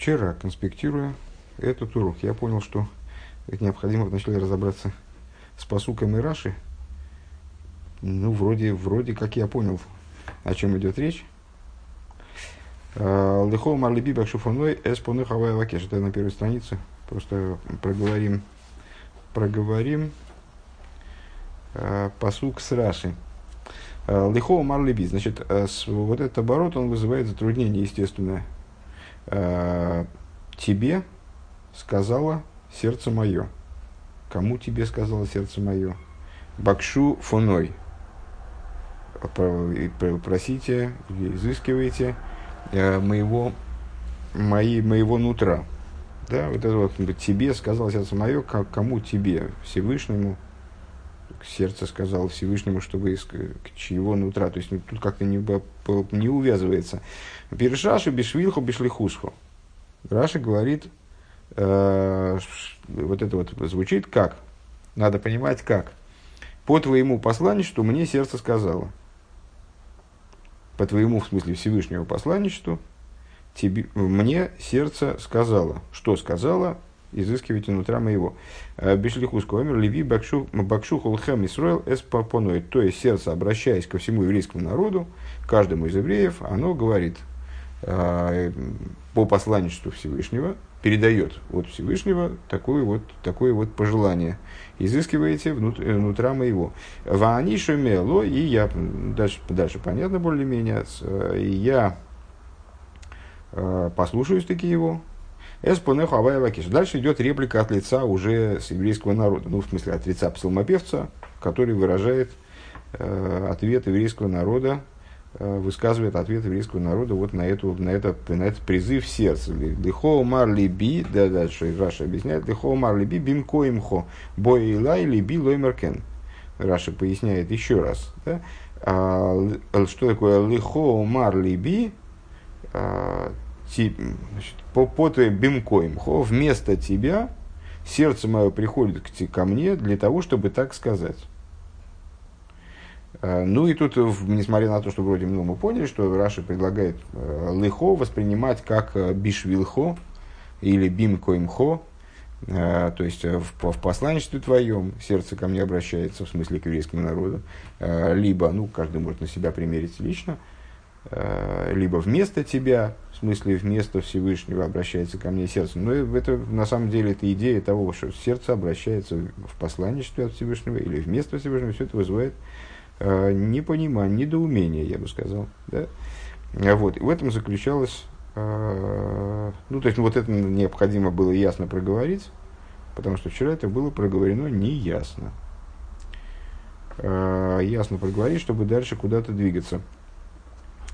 Вчера, конспектируя этот урок, я понял, что необходимо вначале разобраться с посуком и Раши. Ну, вроде, вроде как я понял, о чем идет речь. А, Лихо Марлиби Бакшуфаной Эспоны Хавай Лакеш. Это на первой странице. Просто проговорим, проговорим посук с Раши. А, Лихо Марлиби. Значит, вот этот оборот, он вызывает затруднение, естественное э, тебе сказала сердце мое. Кому тебе сказала сердце мое? Бакшу фоной. Просите, изыскивайте э, моего, мои, моего нутра. Да, вот это вот тебе сказала сердце мое, кому тебе? Всевышнему, сердце сказал Всевышнему, чтобы из чьего нутра. То есть тут как-то не, не увязывается. Пиршаши бешвилху бешлихусху. Раша говорит, э, вот это вот звучит как? Надо понимать как. По твоему посланничеству мне сердце сказало. По твоему, в смысле, Всевышнего посланничеству, тебе, мне сердце сказала. Что сказала? Изыскивайте внутра моего. «Э, Бешлихус комер леви бакшу холхем Исруэл эс То есть сердце, обращаясь ко всему еврейскому народу, каждому из евреев, оно говорит – а, по посланничеству Всевышнего передает от Всевышнего такое вот, такое вот пожелание. Изыскиваете э, внутра моего. Ваани шумело, и я, дальше, дальше понятно более-менее, я э, послушаюсь таки его. את פניך הויה. Дальше идет реплика от лица уже с еврейского народа, ну, в смысле, от лица псалмопевца, который выражает э, ответ еврейского народа Э, высказывает ответ еврейского народа вот на, эту, на, это, на этот призыв сердца. לך אמר לבי, да, дальше Раши объясняет, לך אמר לבי במקומך, אומר אלי לבי לומר כן. Раши поясняет еще раз. Да? А, что такое лихо марли би? А, значит, по, по бим коимхо, вместо тебя сердце мое приходит к, ко мне для того, чтобы так сказать. Э, ну и тут, несмотря на то, что вроде ну, мы поняли, что Раши предлагает э, лихо воспринимать как э, бишвилхо или бимкоимхо, то есть в, в посланничестве твоем сердце ко мне обращается, в смысле к еврейскому народу, либо, ну, каждый может на себя примерить лично, либо вместо тебя, в смысле вместо Всевышнего обращается ко мне сердце. Но это на самом деле это идея того, что сердце обращается в посланничестве от Всевышнего или вместо Всевышнего, все это вызывает э, непонимание, недоумение, я бы сказал. Да? Вот, и в этом заключалось, э, ну, то есть, ну, вот это необходимо было ясно проговорить, потому что вчера это было проговорено неясно. Э, ясно проговорить, чтобы дальше куда-то двигаться.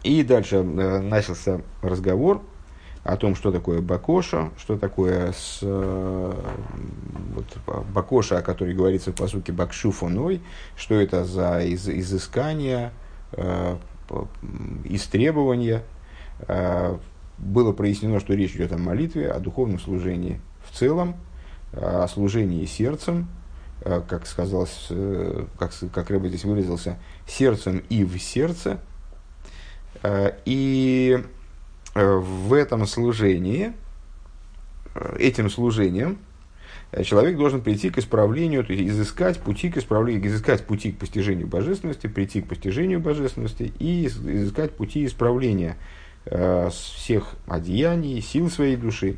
И дальше э, начался разговор о том, что такое бакоша, что такое с, э, вот, бакоша, о которой говорится в посуке бакшуфоной, что это за из, изыскание, э, истребование. Э, было прояснено, что речь идет о молитве, о духовном служении в целом, о служении сердцем, э, как сказал, э, как, как Рэба здесь выразился, сердцем и в сердце. Э, и Э, в этом служении, э, этим служением, человек должен прийти к исправлению, то есть изыскать пути к исправлению, изыскать пути к постижению божественности, прийти к постижению божественности и изыскать пути исправления всех одеяний, сил своей души.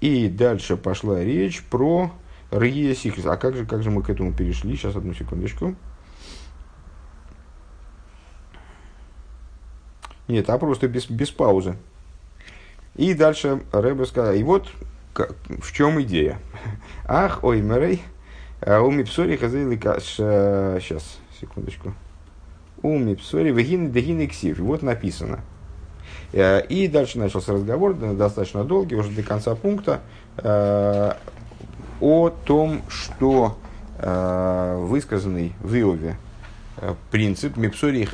И дальше пошла речь про Рия Сихрис. А как же, как же мы к этому перешли? Сейчас, одну секундочку. Нет, а просто без, без паузы. И дальше Рэбе сказал, и вот как, в чем идея. Ах, ой, мэрей, а уми псори хазайли Сейчас, секундочку. Уми псори вегины дегины ксив. Вот написано. Э, и дальше начался разговор, достаточно долгий, уже до конца пункта, э, о том, что э, высказанный в Иове принцип мипсори и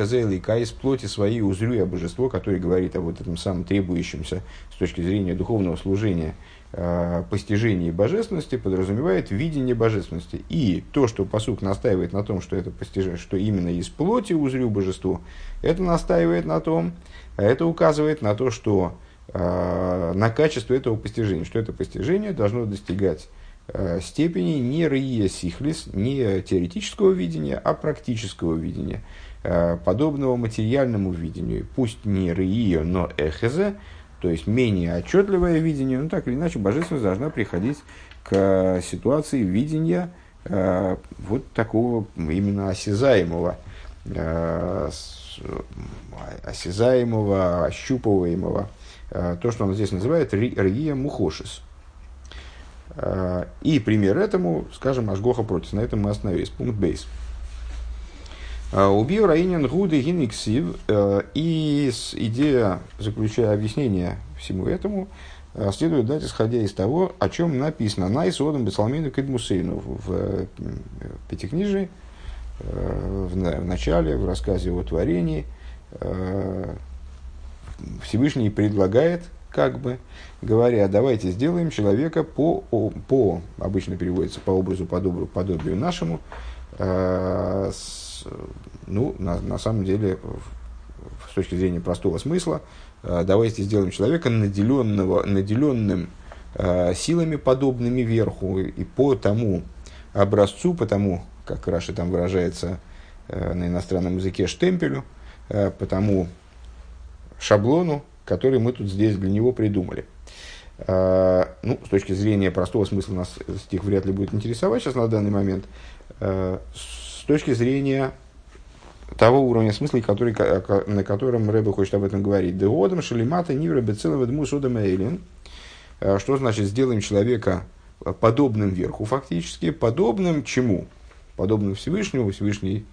из плоти своей узрю я божество, который говорит о вот этом самом требующемся с точки зрения духовного служения э, постижении божественности, подразумевает видение божественности. И то, что посук настаивает на том, что это постижение, что именно из плоти узрю божество, это настаивает на том, это указывает на то, что э, на качество этого постижения, что это постижение должно достигать степени не рия сихлис, не теоретического видения, а практического видения, подобного материальному видению. Пусть не рия, но эхезе, то есть менее отчетливое видение, но так или иначе божественность должна приходить к ситуации видения э, вот такого именно осязаемого, э, осязаемого, ощупываемого, э, то, что он здесь называет рия мухошис. Э, и пример этому, скажем, Ашгоха против. На этом мы остановились. Пункт бейс. Э, Убил Раинин Гуды Гиниксив. Э, и идея, заключая объяснение всему этому, следует дать, исходя из того, о чем написано. На Исодом Бесалмину Кедмусейну в Пятикнижии, в начале, в рассказе о творении, Всевышний предлагает, как бы, говоря, давайте сделаем человека по, по обычно переводится по образу, подобию, подобию нашему, ну, на, на самом деле, с точки зрения простого смысла, э, давайте сделаем человека наделенного, наделенным э, силами, подобными верху, и по тому образцу, по тому, как Раша там выражается э, на иностранном языке, штемпелю, по тому шаблону, который мы тут здесь для него придумали. Ну, с точки зрения простого смысла нас стих вряд ли будет интересовать сейчас на данный момент. С точки зрения того уровня смысла, который, на котором Рэбе хочет об этом говорить. Деодам шалимата нивра бецелова дму эйлин. Э, что значит сделаем человека подобным верху фактически? Подобным чему? Подобным Всевышнему, Всевышний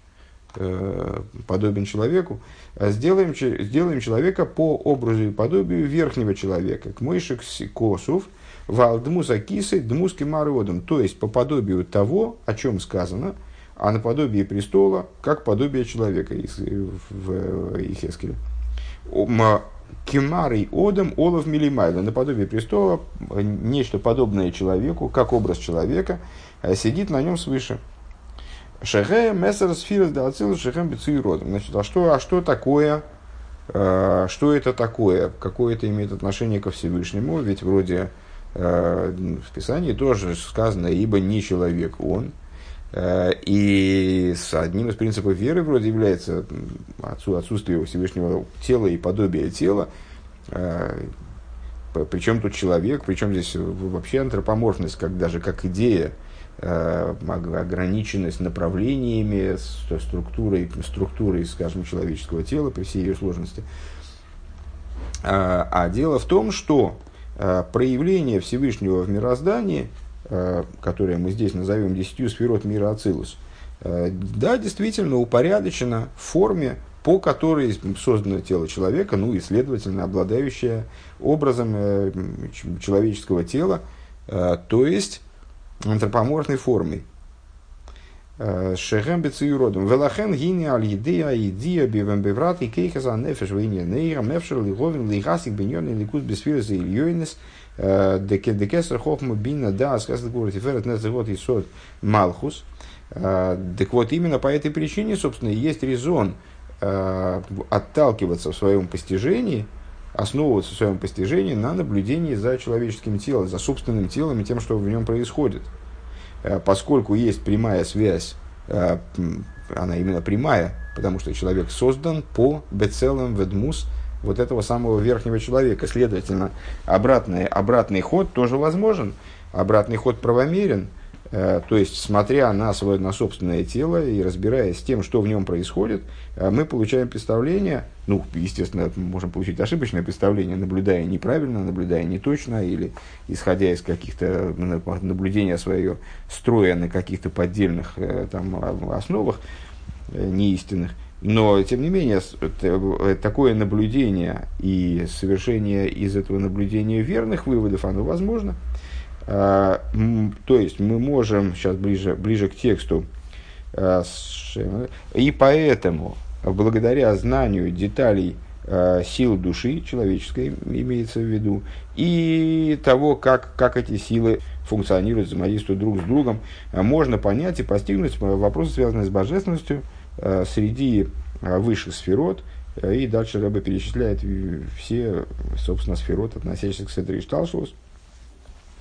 подобен человеку. А сделаем, сделаем человека по образу и подобию верхнего человека. К мойшек косов, вал дмуса кисы, дмуски мародом. То есть по подобию того, о чем сказано – а наподобие престола, как подобие человека в Ихескеле. Кемарий одам олов милимайла, наподобие престола, нечто подобное человеку, как образ человека, э, сидит на нем свыше. Шеге мессер сфирос дацил шехем родом. Значит, а что, а что такое, э, что это такое, какое это имеет отношение ко Всевышнему? Ведь вроде э, в Писании тоже сказано, ибо не человек он, Э, и с одним из принципов веры вроде является отсутствие Всевышнего тела и подобия тела. Э, причем тут человек, причем здесь вообще антропоморфность, как, даже как идея, ограниченность направлениями, структурой, структурой, скажем, человеческого тела при всей ее сложности. А дело в том, что проявление Всевышнего в мироздании – Э, которое мы здесь назовем десятью сферот мира Ацилус, э, да, действительно упорядочено в форме, по которой создано тело человека, ну и, следовательно, обладающее образом э, человеческого тела, то есть антропоморфной формой. Шехем бецюродом. Велахен гини аль едея идия бивем беврат и кейхаза нефеш вейне нейрам нефшер лиговин лигасик беньон и ликус бесфирза ильёйнес – Декесер хохма бина да, сказано говорит, тиферет незагот и сот малхус. Так вот, именно по этой причине, собственно, есть резон э, отталкиваться в своем постижении, основываться в своем постижении на наблюдении за человеческим телом, за собственным телом и тем, что в нем происходит. Э, поскольку есть прямая связь, э, она именно прямая, потому что человек создан по бецелам ведмус – вот этого самого верхнего человека. Следовательно, обратный, обратный ход тоже возможен, обратный ход правомерен, то есть, смотря на свое на собственное тело и разбираясь с тем, что в нем происходит, э, мы получаем представление, ну, естественно, можем получить ошибочное представление, наблюдая неправильно, наблюдая неточно, или исходя из каких-то наблюдения свое, строя на каких-то поддельных э, там, основах неистинных – но, тем не менее, э, такое наблюдение и совершение из этого наблюдения верных выводов, оно возможно. А, то есть, мы можем, сейчас ближе, ближе к тексту, а, и поэтому, благодаря знанию деталей а, сил души человеческой, имеется в виду, и того, как, как эти силы функционируют, взаимодействуют друг с другом, можно понять и постигнуть вопросы, связанные с божественностью, среди высших сферот, И дальше Рэбе перечисляет все, собственно, сферот, относящиеся к Седри Шталшус,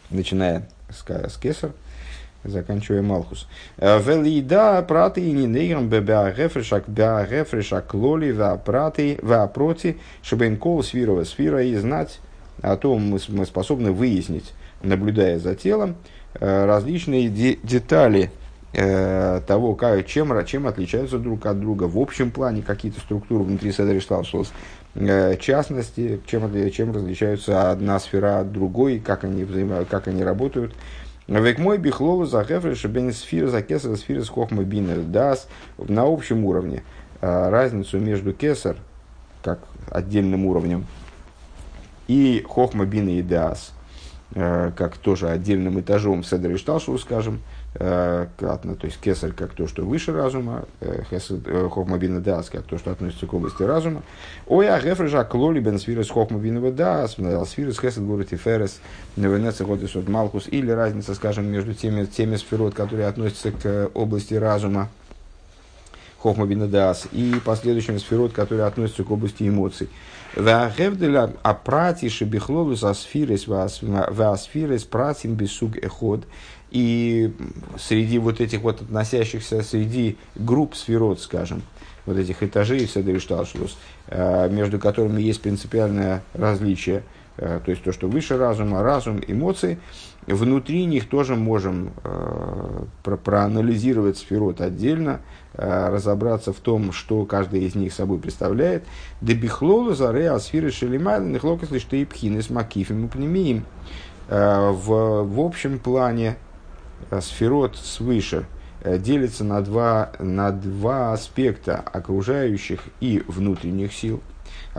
начиная с, с Кесар, заканчивая Малхус. Велида праты и нинейрам беарефрешак беарефрешак лоли веапраты веапроти, чтобы инкол свирова сфера и знать о том, мы, мы способны выяснить, наблюдая за телом, э, различные де- детали э, того, как, чем, чем отличаются друг от друга в общем плане какие-то структуры внутри Седри Шталшус, э, частности, чем, чем различаются одна сфера от другой, как они, взаимо, как они работают, Век мой бихлолу за бен сфира за кесар сфира с хохма бинер дас на общем уровне. А, разницу между кесар, как отдельным уровнем, и хохма бина и дас, а, как тоже отдельным этажом седер и шталшу, скажем, Э, то есть кесарь как то, что выше разума, э, э, хохмабина дас как то, что относится к области разума. Ой, а гефрежа клоли бен свирес хохмабинова дас, свирес хесед город и ферес, невенеца годис от малхус, или разница, скажем, между теми, теми сферот, которые относятся к области разума, хохмабина дас, и последующими сферот, которые относятся к области эмоций. Вагевделя апрати шебихлолус асфирес васфирес пратим бисуг эход. И среди вот этих вот относящихся, среди групп сферот, скажем, вот этих этажей Седришталшлус, э, между которыми есть принципиальное различие, то есть то, что выше разума, разум, эмоции, внутри них тоже можем э, проанализировать сферот отдельно, разобраться в том, что каждый из них собой представляет. Дебихлолу заре асфиры шелимайлен нехлокас лишь тейпхины с макифим и пнемием. В, в общем плане Э, сферот свыше э, делится на два, на два аспекта окружающих и внутренних сил,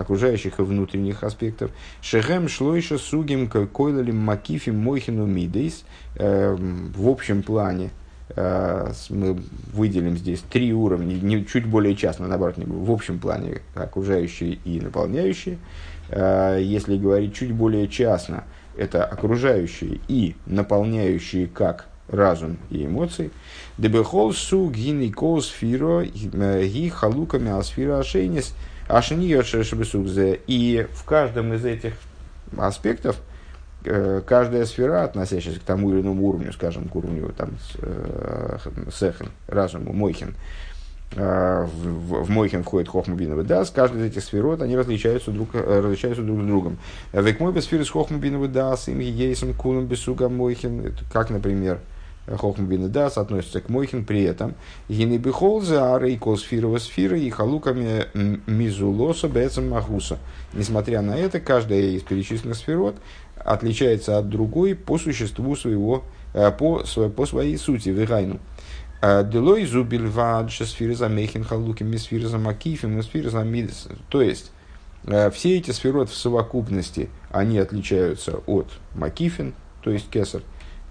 окружающих и внутренних аспектов. Шехем шлойша сугим койлалим макифим мойхину мидейс. Э, в общем плане мы выделим здесь три уровня, не, чуть более частно, наоборот, не в общем плане окружающие и наполняющие. Если говорить чуть более частно, это окружающие и наполняющие как разум и эмоции. Дебехол су гини кол сфиро ги халуками асфира ашейнис ашени шебесукзе. И в каждом из этих аспектов э, каждая сфера, относящаяся к тому или иному уровню, скажем, к уровню там, э, сехен, разуму, мойхин, э, в, в Мойхин входит Хохмабинова Дас, каждая из этих сферот, они различаются друг, различаются друг с другом. וכמו בספירות חכמה בינה ודעת, עם היותם כולם בסוג מוחין, как, например, חכמה בינה דעת относится к מוחין, при этом הנה בכל זה, הרי כל ספירה וספירה היא חלוקה מזולתה בעצם מהותה. Несмотря на это, каждая из перечисленных сфирот отличается от другой по существу своего, э, по, по своей сути, вегайну. Э, דלא זו בלבד ספירות המוחין חלוקים ספירות המקיפים ספירות המדות. То есть, э, все эти сферот в совокупности, они отличаются от макифин, то есть кесар,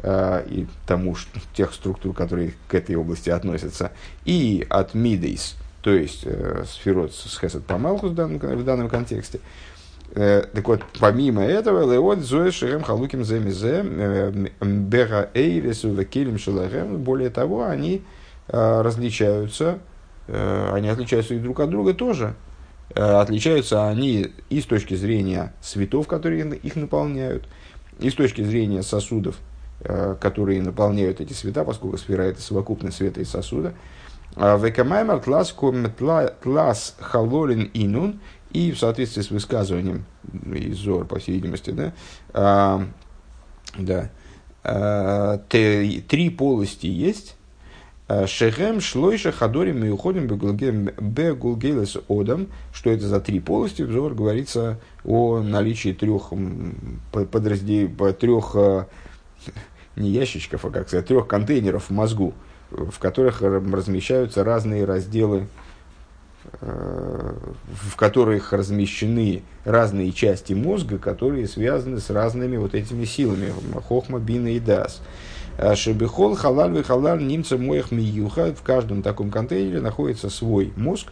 и тому, что, тех структур, которые к этой области относятся, и от мидейс, то есть э, сферот с хесед помалхус в данном, в данном контексте. Э, так вот, помимо этого, леот зоэ шерем халуким земизе э, бера эйресу векелем шелахем, более того, они э, различаются, э, они отличаются и друг от друга тоже. Э, отличаются они и с точки зрения светов, которые их наполняют, и с точки зрения сосудов, Э, которые наполняют эти света, поскольку сфера – это совокупность света и сосуда. А Векамаймар тлас тлас халолин инун, и в соответствии с высказыванием из Зор, по всей видимости, да, а, да, а, три полости есть, а, Шехем, шлойша, хадорим и уходим бегулгелес одам. Что это за три полости? Взор говорится о наличии трех подразделений, трех не ящичков, а, как сказать, трех контейнеров в мозгу, в которых размещаются разные разделы, э, в которых размещены разные части мозга, которые связаны с разными вот этими силами, хохма, бина и дас. А шебехол, халаль, халаль, немца, моих миюха. В каждом таком контейнере находится свой мозг,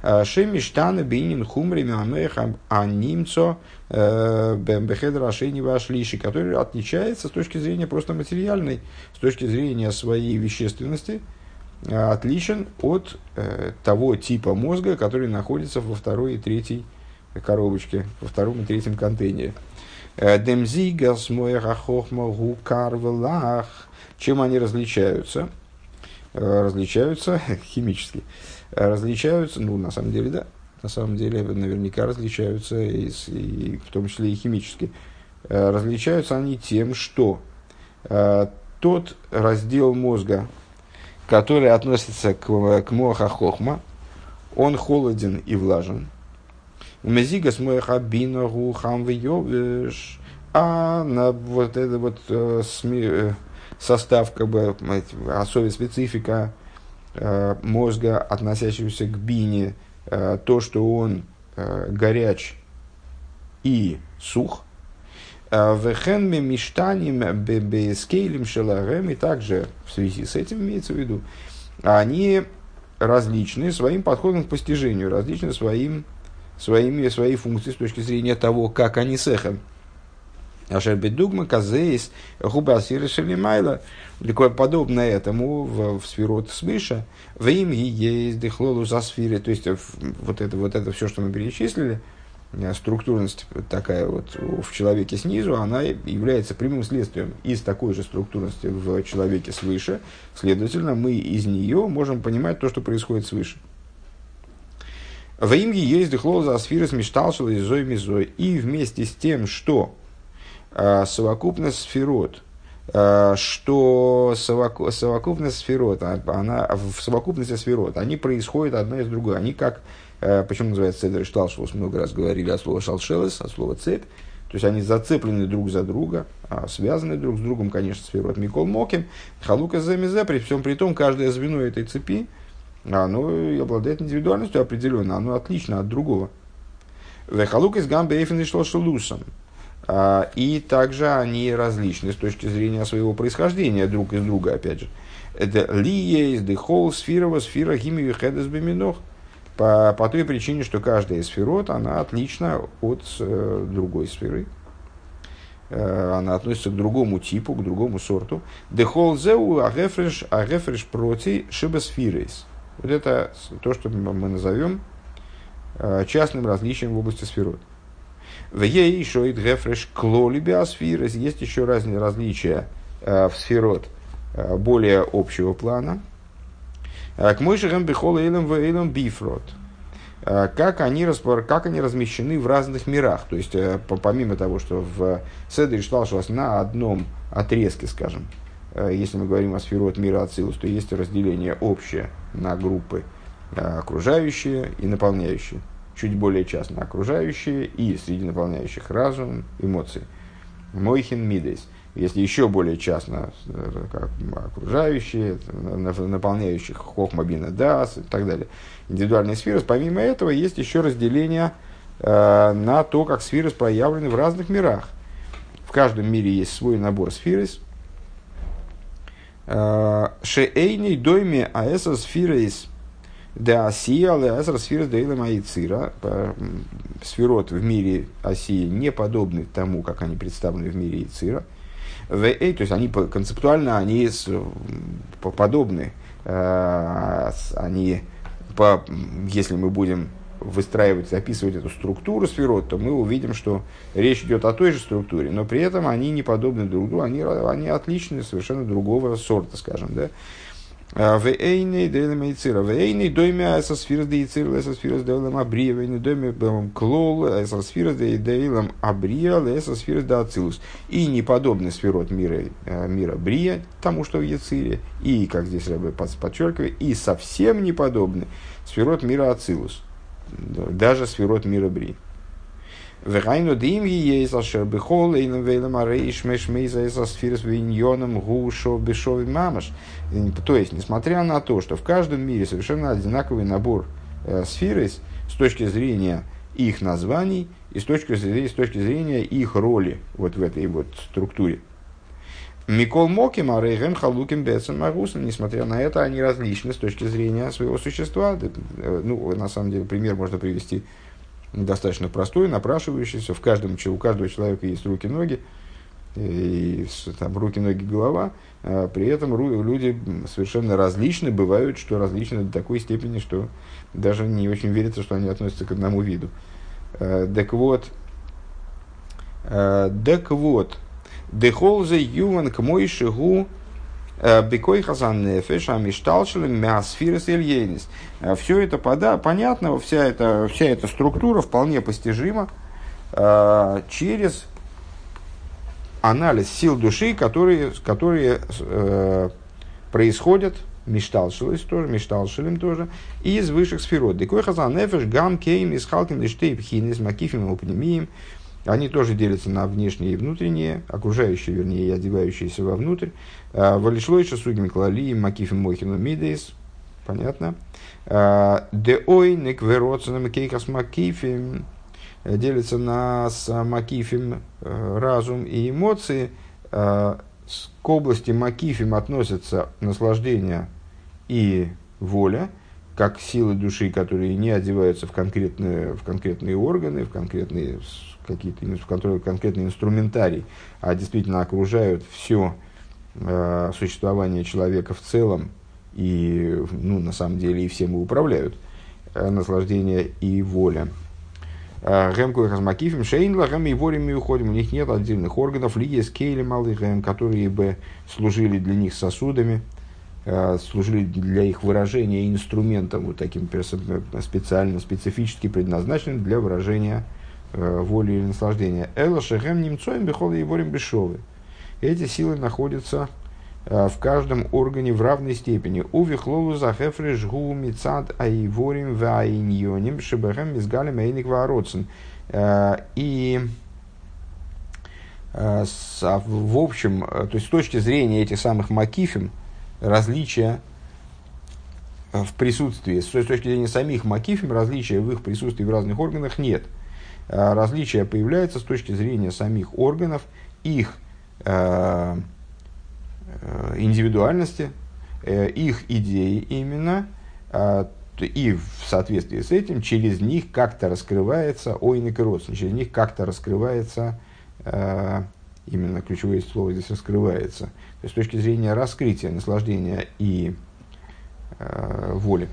Э, Шемиштана бейнин хумри мямех а немцо э, бехедра ашени вашлиши, который отличается с точки зрения просто материальной, с точки зрения своей вещественности, отличен от того типа мозга, который находится во второй и третьей коробочке, во втором и третьем контейнере. Демзигас хохма гукарвелах. Чем они различаются? Различаются химически. Различаются, ну, на самом деле, да, на самом деле наверняка различаются, и, и, в том числе и химически. Различаются они тем, что тот раздел мозга, который относится к, к Моха Хохма, он холоден и влажен. Мезигас Моха Биногу Хамвиовиш, а на вот это вот э, сми, э, состав, как бы, особая специфика э, мозга, относящегося к бине, э, то, что он э, горяч и сух, Вехенме миштаним бескейлем шелагем, и также в связи с этим имеется в виду, они различны своим подходом к постижению, различны своим, своими, своей функцией с точки зрения того, как они сехем. Ашер бедугма казеис губасира шелимайла. Подобное этому в, в сферот свыше. В им есть дыхлолу за сфере. То есть вот это, вот это все, что мы перечислили – Э, структурность такая вот в человеке снизу, она является прямым следствием из такой же структурности в человеке свыше. Следовательно, мы из нее можем понимать то, что происходит свыше. В имге есть дыхло за сферы смешталшила и зой мизой. И вместе с тем, что э, совокупность сферот, э, что совоку, совокупность сферот, а, она, в совокупности сферот, они происходят одна из другой. Они как Э, почему называется цедр шталшелос? Много раз говорили о слове шалшелес, о слове цепь. То есть они зацеплены друг за друга, а связаны друг с другом, конечно, сферот Микол Моким. Халука Замезе, при всем при том, каждое звено этой цепи, оно обладает индивидуальностью определенно, оно отлично от другого. Вехалук из гамбе эйфен и а, И также они различны с точки зрения своего происхождения друг из друга, опять же. Это ли есть дыхол, сфирова, сфира, химию, хедес, беминох – по, по той причине, что каждая сферот, она отлична от э, другой сферы. Э, она относится к другому типу, к другому сорту. Дехолзеу агефреш агефреш проти шибасфирейс. Вот это то, что мы назовем э, частным различием в области сферот. В ей еще и гефреш клоли биосфирес. Есть еще разные различия э, в сферот э, более общего плана – Э, к Мойшихам Бехол Эйлем в Эйлем Бифрот. Как они, как они размещены в разных мирах. То есть, помимо того, что в Седре Шталшас на одном отрезке, скажем, если мы говорим о сферот мира Ацилус, то есть разделение общее на группы окружающие и наполняющие. Чуть более частно окружающие и среди наполняющих разум, эмоции. Мойхин Мидейс – если еще более частно, э, как окружающие, наполняющих хохмабина дас и так далее. Индивидуальные сферы. Помимо этого, есть еще разделение э, на то, как сферы проявлены в разных мирах. В каждом мире есть свой набор сферис. Э, Шеэйней дойме аэса сферис да асия аэса сферис дейла маицира. Сферот в мире Осии не подобны тому, как они представлены в мире Ицира. То есть они концептуально они подобны. Э, они, если мы будем выстраивать, описывать эту структуру сферот, то мы увидим, что речь идет о той же структуре, но при этом они не подобны друг другу, они, они отличны, совершенно другого сорта, скажем, да. Вейный дейлем яйцира. Вейный дойме со сфирос де яйцира, со сфирос дейлем абрия. Вейный дойме клол, со сфирос де дейлем абрия, со сфирос де ацилус. И не подобны сферот мира, мира брия, тому, что в яцире. И, как здесь Рэбе подчеркивает, и совсем не подобны сферот мира ацилус. Даже сферот мира брия. Вегайну дим есть ашер бихол эйном вейлем арейш меш мейза из асфирс виньоном гушо бешови мамаш. То есть, несмотря на то, что в каждом мире совершенно одинаковый набор э, сферис с точки зрения их названий и с точки зрения, с точки зрения их роли вот в этой вот структуре. Микол Моким, Арейген, Халуким, Бецен, Магусен, несмотря на это, они различны с точки зрения своего существа. Э, ну, на самом деле, пример можно привести достаточно простой, напрашивающийся. В каждом, у каждого человека есть руки-ноги. и там руки, ноги, голова, а при этом люди совершенно различны, бывают, что различны до такой степени, что даже не очень верится, что они относятся к одному виду. Так вот, так вот, Дехолзе юван к мой шигу Бекой хазан нефеш, а мишталшелем мясфирес ильенис. Все это пода, понятно, вся эта, вся эта структура вполне постижима э, через анализ сил души, которые, которые э, происходят Мишталшилис тоже, Мишталшилим тоже, из высших сферот. Декой хазан нефеш, гам, кейм, из халкин, лиштей, пхинис, макифим, упнемием. Они тоже делятся на внешние и внутренние, окружающие, вернее, и одевающиеся вовнутрь. А, Валишлой шасугим клали, макифим мохину мидейс. Понятно. А, Деой неквероцинам кейкас макифим делится на с макифим э, разум и эмоции. А, к области макифим относятся наслаждение и воля, как силы души, которые не одеваются в конкретные, в конкретные органы, в конкретные какие-то в конкретный инструментарий, а действительно окружают все э, существование человека в целом и, ну, на самом деле, и всем и управляют, э, наслаждение и воля. Э, Гемку и Хазмакифим, Шейнла, Гэм и Ворим и уходим. У них нет отдельных органов, Лия, Скейли, Малый Гэм, которые бы служили для них сосудами, э, служили для их выражения инструментом, вот таким специально, специфически предназначенным для выражения Э, воли или наслаждения. Эла шехем немцоем бехол и ворим бешовы. Эти силы находятся э, в каждом органе в равной степени. У вихлолу захефры жгу мицад аиворим ваиньоним шебехем мизгалем эйник вароцен. Э, и в общем, то есть с точки зрения этих самых макифим, различия в присутствии, с точки зрения самих макифим, различия в их присутствии в разных органах нет – Э, различия появляются с точки зрения самих органов, их э, э, индивидуальности, их идеи именно, и в соответствии с этим через них как-то раскрывается ойник и родствен, через них как-то раскрывается, именно ключевое слово здесь раскрывается, то есть с точки зрения раскрытия, наслаждения и воли.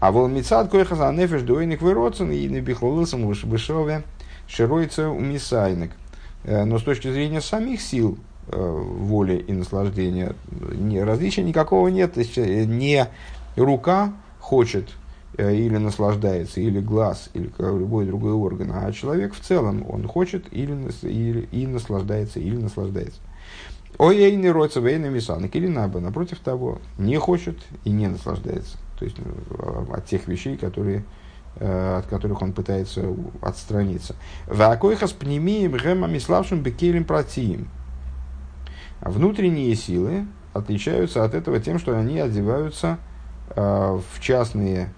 А волмицад койхаза нефеш дуэйник выродцен и небихлолысом вышове широйца умисайник. Э, но с точки зрения самих сил э, воли и наслаждения не, различия никакого нет. То есть э, не рука хочет или наслаждается, или глаз, или любой другой орган, а человек в целом, он хочет или, или и наслаждается, или наслаждается. Ой, ей не роется вейна мисанок, или наоборот, напротив того, не хочет и не наслаждается. То есть от тех вещей, которые Э, от которых он пытается отстраниться. Вакойхас пнемием гемами славшим бекелем протиим. Внутренние силы отличаются от этого тем, что они одеваются э, в частные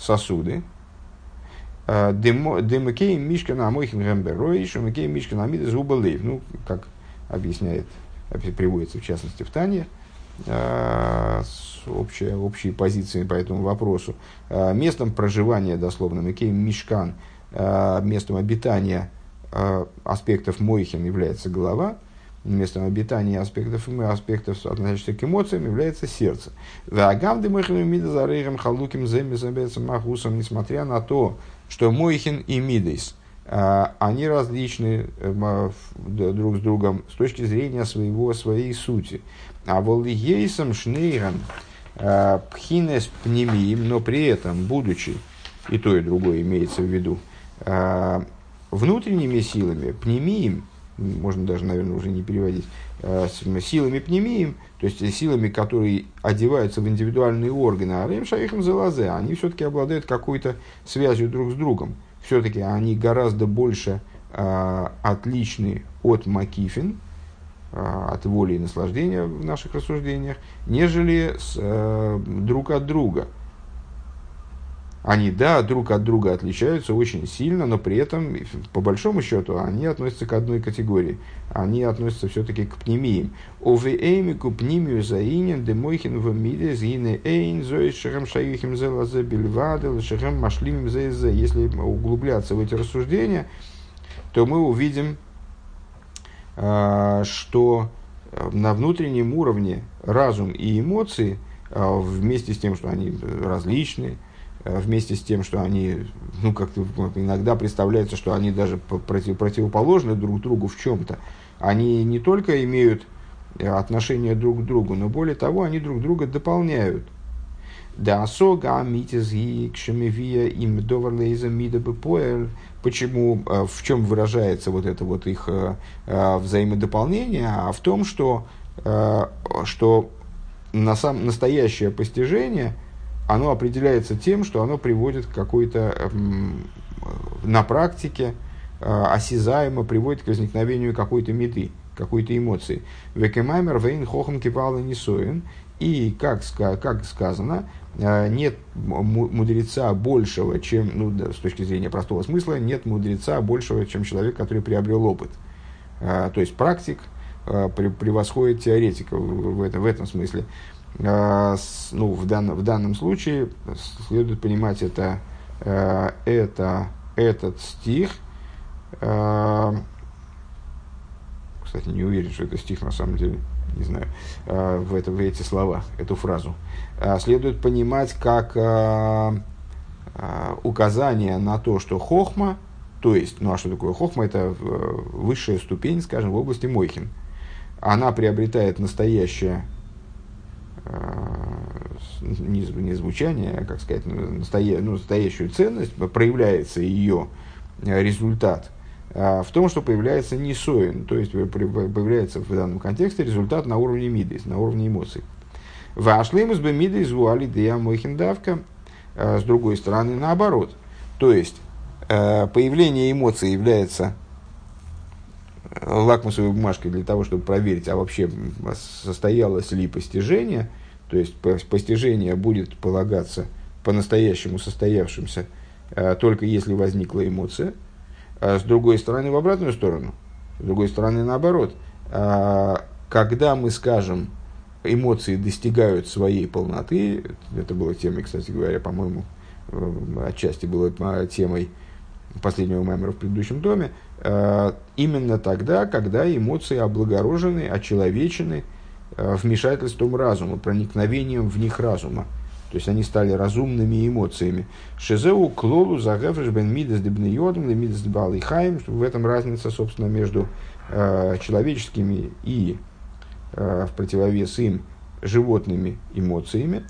сосуды. Э, Демакей мишка на мойхин гэмберой, шумакей мишка на мидес Ну, как объясняет, приводится в частности в Тане, общие, общие позиции по этому вопросу. А, местом проживания, дословно, Микей Мишкан, а, местом обитания аспектов Мойхин является голова, местом обитания аспектов, аспектов, относящихся к эмоциям, является сердце. Вагамды Мойхин мида за рейхом халуким земесом махусом, несмотря на то, что Мойхин и Мидейс, они различны э, друг с другом с точки зрения своего, своей сути. А волигейсом шнейром Э, пхинес пнемием, но при этом, будучи, и то, и другое имеется в виду, э, внутренними силами, пнемием, можно даже, наверное, уже не переводить, силами пнемием, то есть силами, которые одеваются в индивидуальные органы, а рем шавихам залазе, они все-таки обладают какой-то связью друг с другом. Все-таки они гораздо больше отличны от макифин, а, от воли и наслаждения в наших рассуждениях, нежели с, э, друг от друга. Они, да, друг от друга отличаются очень сильно, но при этом, по большому счету, они относятся к одной категории. Они относятся все-таки к пнемиям. Ове эймику пнимию заинен демойхин в мире зине эйн зои шехем шаюхим зелазе бельвадел шехем машлимим зезе. Если углубляться в эти рассуждения, то мы увидим что на внутреннем уровне разум и эмоции, вместе с тем, что они различные, вместе с тем, что они, ну, как-то иногда представляется, что они даже против, противоположны друг другу в чем-то, они не только имеют отношение друг к другу, но более того, они друг друга дополняют. Да, сога, митис, кшемевия, им доварлейза, Почему, э, в чем выражается вот это вот их э, э, взаимодополнение? А в том, что, что на сам, настоящее постижение, оно определяется тем, что оно приводит к какой-то, на практике, осязаемо приводит к возникновению какой-то меты какой-то эмоции. Векемаймер вейн хохам кипала несоин. И, как, как сказано, э, нет мудреца большего, чем, ну, с точки зрения простого смысла, нет мудреца большего, чем человек, который приобрел опыт. Э, то есть практик э, превосходит теоретика в этом, в этом смысле. Ну, в, данном, в данном случае следует понимать это, это, этот стих. Кстати, не уверен, что это стих на самом деле, не знаю, а, в, это, в эти слова, эту фразу, а, следует понимать как а, указание на то, что хохма, то есть, ну а что такое хохма, это высшая ступень, скажем, в области мойхин. Она приобретает настоящее не, не звучание, а, как сказать, настоя, ну, настоящую ценность, проявляется ее результат а, в том, что появляется несоин, то есть появляется в данном контексте результат на уровне мидис, на уровне эмоций. Вашлимус бы мидис вуали дея мойхендавка, с другой стороны, наоборот. То есть, появление эмоций является лакмусовой бумажкой для того, чтобы проверить, а вообще состоялось ли постижение, то есть постижение будет полагаться по-настоящему состоявшимся только если возникла эмоция – а с другой стороны, в обратную сторону. С другой стороны, наоборот. А, когда мы скажем, эмоции достигают своей полноты, это было темой, кстати говоря, по-моему, э, отчасти было а, темой последнего мемора в предыдущем доме, именно тогда, когда эмоции облагорожены, очеловечены вмешательством разума, проникновением в них разума. То есть они стали разумными эмоциями. Шезеу клолу загефреш бен мидес дебны йодом, мидес дебал и хайм. В этом разница, собственно, между э, человеческими и э, в противовес им животными эмоциями.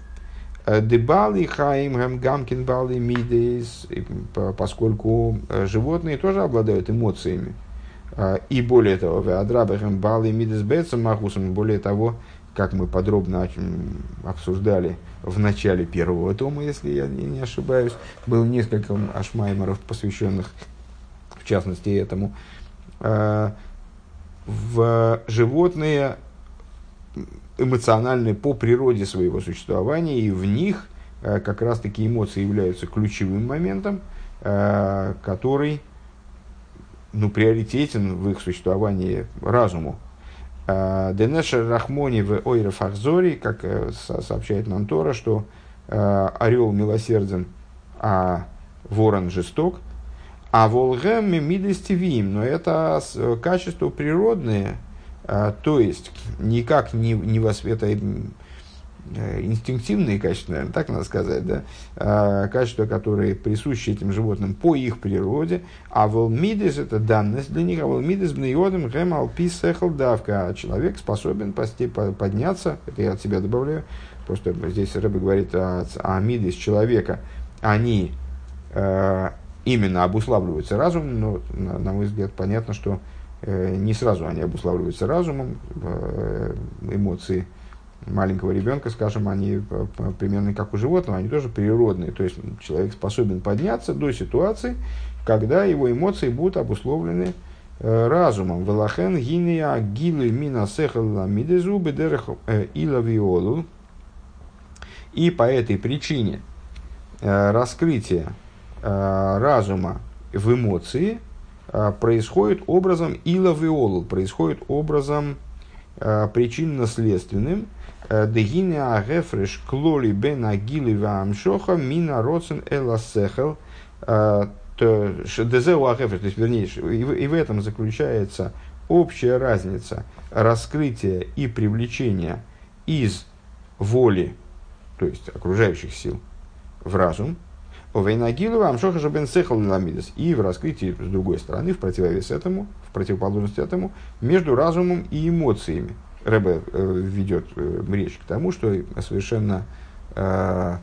Э, дебали хаим гамкин бали мидес, поскольку э, животные тоже обладают эмоциями. Э, и более того, в адрабахам бали мидес бецам махусом, более того, как мы подробно обсуждали в начале первого тома, если я не ошибаюсь, было несколько ашмаймеров, посвященных, в частности, этому. А, в животные эмоциональны по природе своего существования, и в них а, как раз-таки эмоции являются ключевым моментом, а, который ну, приоритетен в их существовании разуму. Э, Денеша Рахмони в Ойре Фахзори, как э, сообщает нам Тора, что э, орел милосерден, а ворон жесток, а волгем мидестивим, но это качества природные, то есть никак не, не это Э, инстинктивные качества, наверное, так надо сказать, да, а, качества, которые присущи этим животным по их природе, а волмидис это данность для них, а волмидис бнеодом гэм алпис давка, а человек способен подняться, это я от себя добавляю, просто здесь Рэбе говорит о, о мидис человека, они э, именно обуславливаются разумом, но, на, мой взгляд, понятно, что не сразу они обуславливаются разумом, э, эмоции, маленького ребенка, скажем, они примерно как у животного, они тоже природные. То есть человек способен подняться до ситуации, когда его эмоции будут обусловлены э, разумом. Велахен гиния гилы мина сехала мидезу бедерех э, ила И по этой причине э, раскрытие разума в эмоции происходит образом ила происходит образом причинно-следственным, Э, Дегине агефреш клоли бен агили вамшоха мина роцен эласехел. Э, Дезеу агефреш, то есть, вернее, и в этом заключается общая разница раскрытия и привлечения из воли, то есть окружающих сил, в разум, Овейнагилу Амшоха Жабен Сехал Ламидас. И в раскрытии, с другой стороны, в противовес этому, в противоположность этому, между разумом и эмоциями. Рэбе э, ведет э, речь к тому, что совершенно э,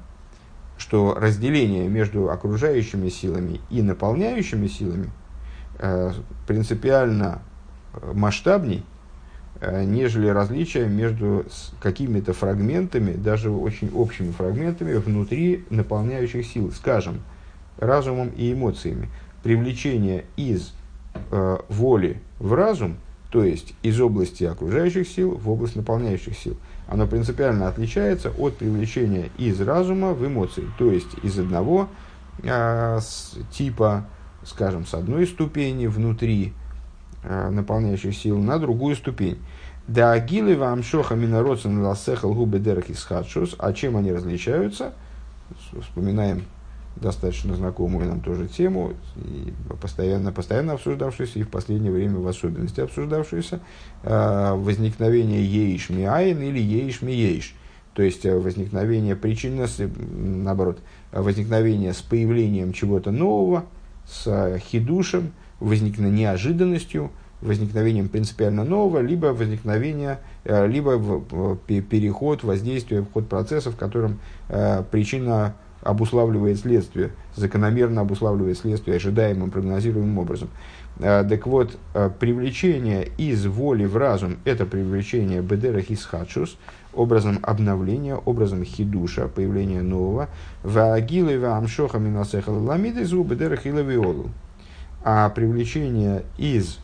что разделение между окружающими силами и наполняющими силами принципиально масштабней, нежели различия между какими-то фрагментами, даже очень общими фрагментами внутри наполняющих сил, скажем, разумом и эмоциями. Привлечение из э, воли в разум – то есть из области окружающих сил в область наполняющих сил. Оно принципиально отличается от привлечения из разума в эмоции, то есть из одного э, с, типа, скажем, с одной ступени внутри э, наполняющих сил на другую ступень. Да агилы вам шоха минороцен ласехал губы А чем они различаются? Вспоминаем достаточно знакомую нам тоже тему, и постоянно, постоянно обсуждавшуюся, и в последнее время в особенности обсуждавшуюся, э, возникновение ейш миаин или ейш миейш. То есть э, возникновение причины, наоборот, возникновение с появлением чего-то нового, с хидушем, возникновением неожиданностью, возникновением принципиально нового, либо возникновение, э, либо переход, воздействие, вход процесса, в котором причина обуславливает следствие, закономерно обуславливает следствие ожидаемым, прогнозируемым образом. А, так вот, привлечение из воли в разум – это привлечение бедера хисхадшус, образом обновления, образом хидуша, появления нового. Ваагилы ваамшоха минасехал ламиды зу бедера хилавиолу. А привлечение из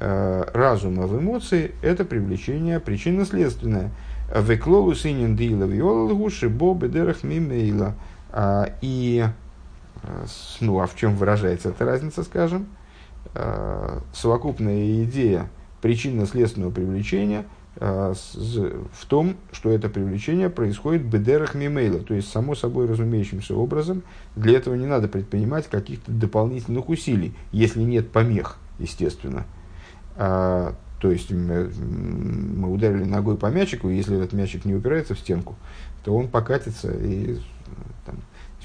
э, разума в эмоции – это привлечение причинно-следственное. Веклолу синин дила виола лгуши бо бедерах мимейла – а, и, э, ну, а в чем выражается эта разница, скажем? А, совокупная идея причинно-следственного привлечения в том, что это привлечение происходит бедерах мимейла, то есть само собой разумеющимся образом. Для этого не надо предпринимать каких-то дополнительных усилий, если нет помех, естественно. То есть мы ударили ногой по мячику, и если этот мячик не упирается в стенку, то он покатится и там,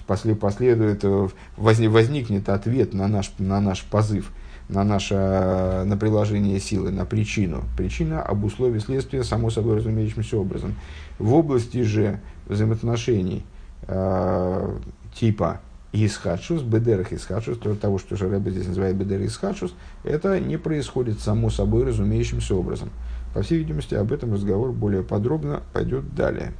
после, последует, э, возникнет ответ на наш, на наш позыв, на наше на приложение силы, на причину. Причина об условии следствия, само собой разумеющимся образом. В области же взаимоотношений э, типа исхадшус, бедерах исхадшус, того, что Рэбе здесь называет бедер исхадшус, это не происходит само собой разумеющимся образом. По всей видимости, об этом разговор более подробно пойдет далее.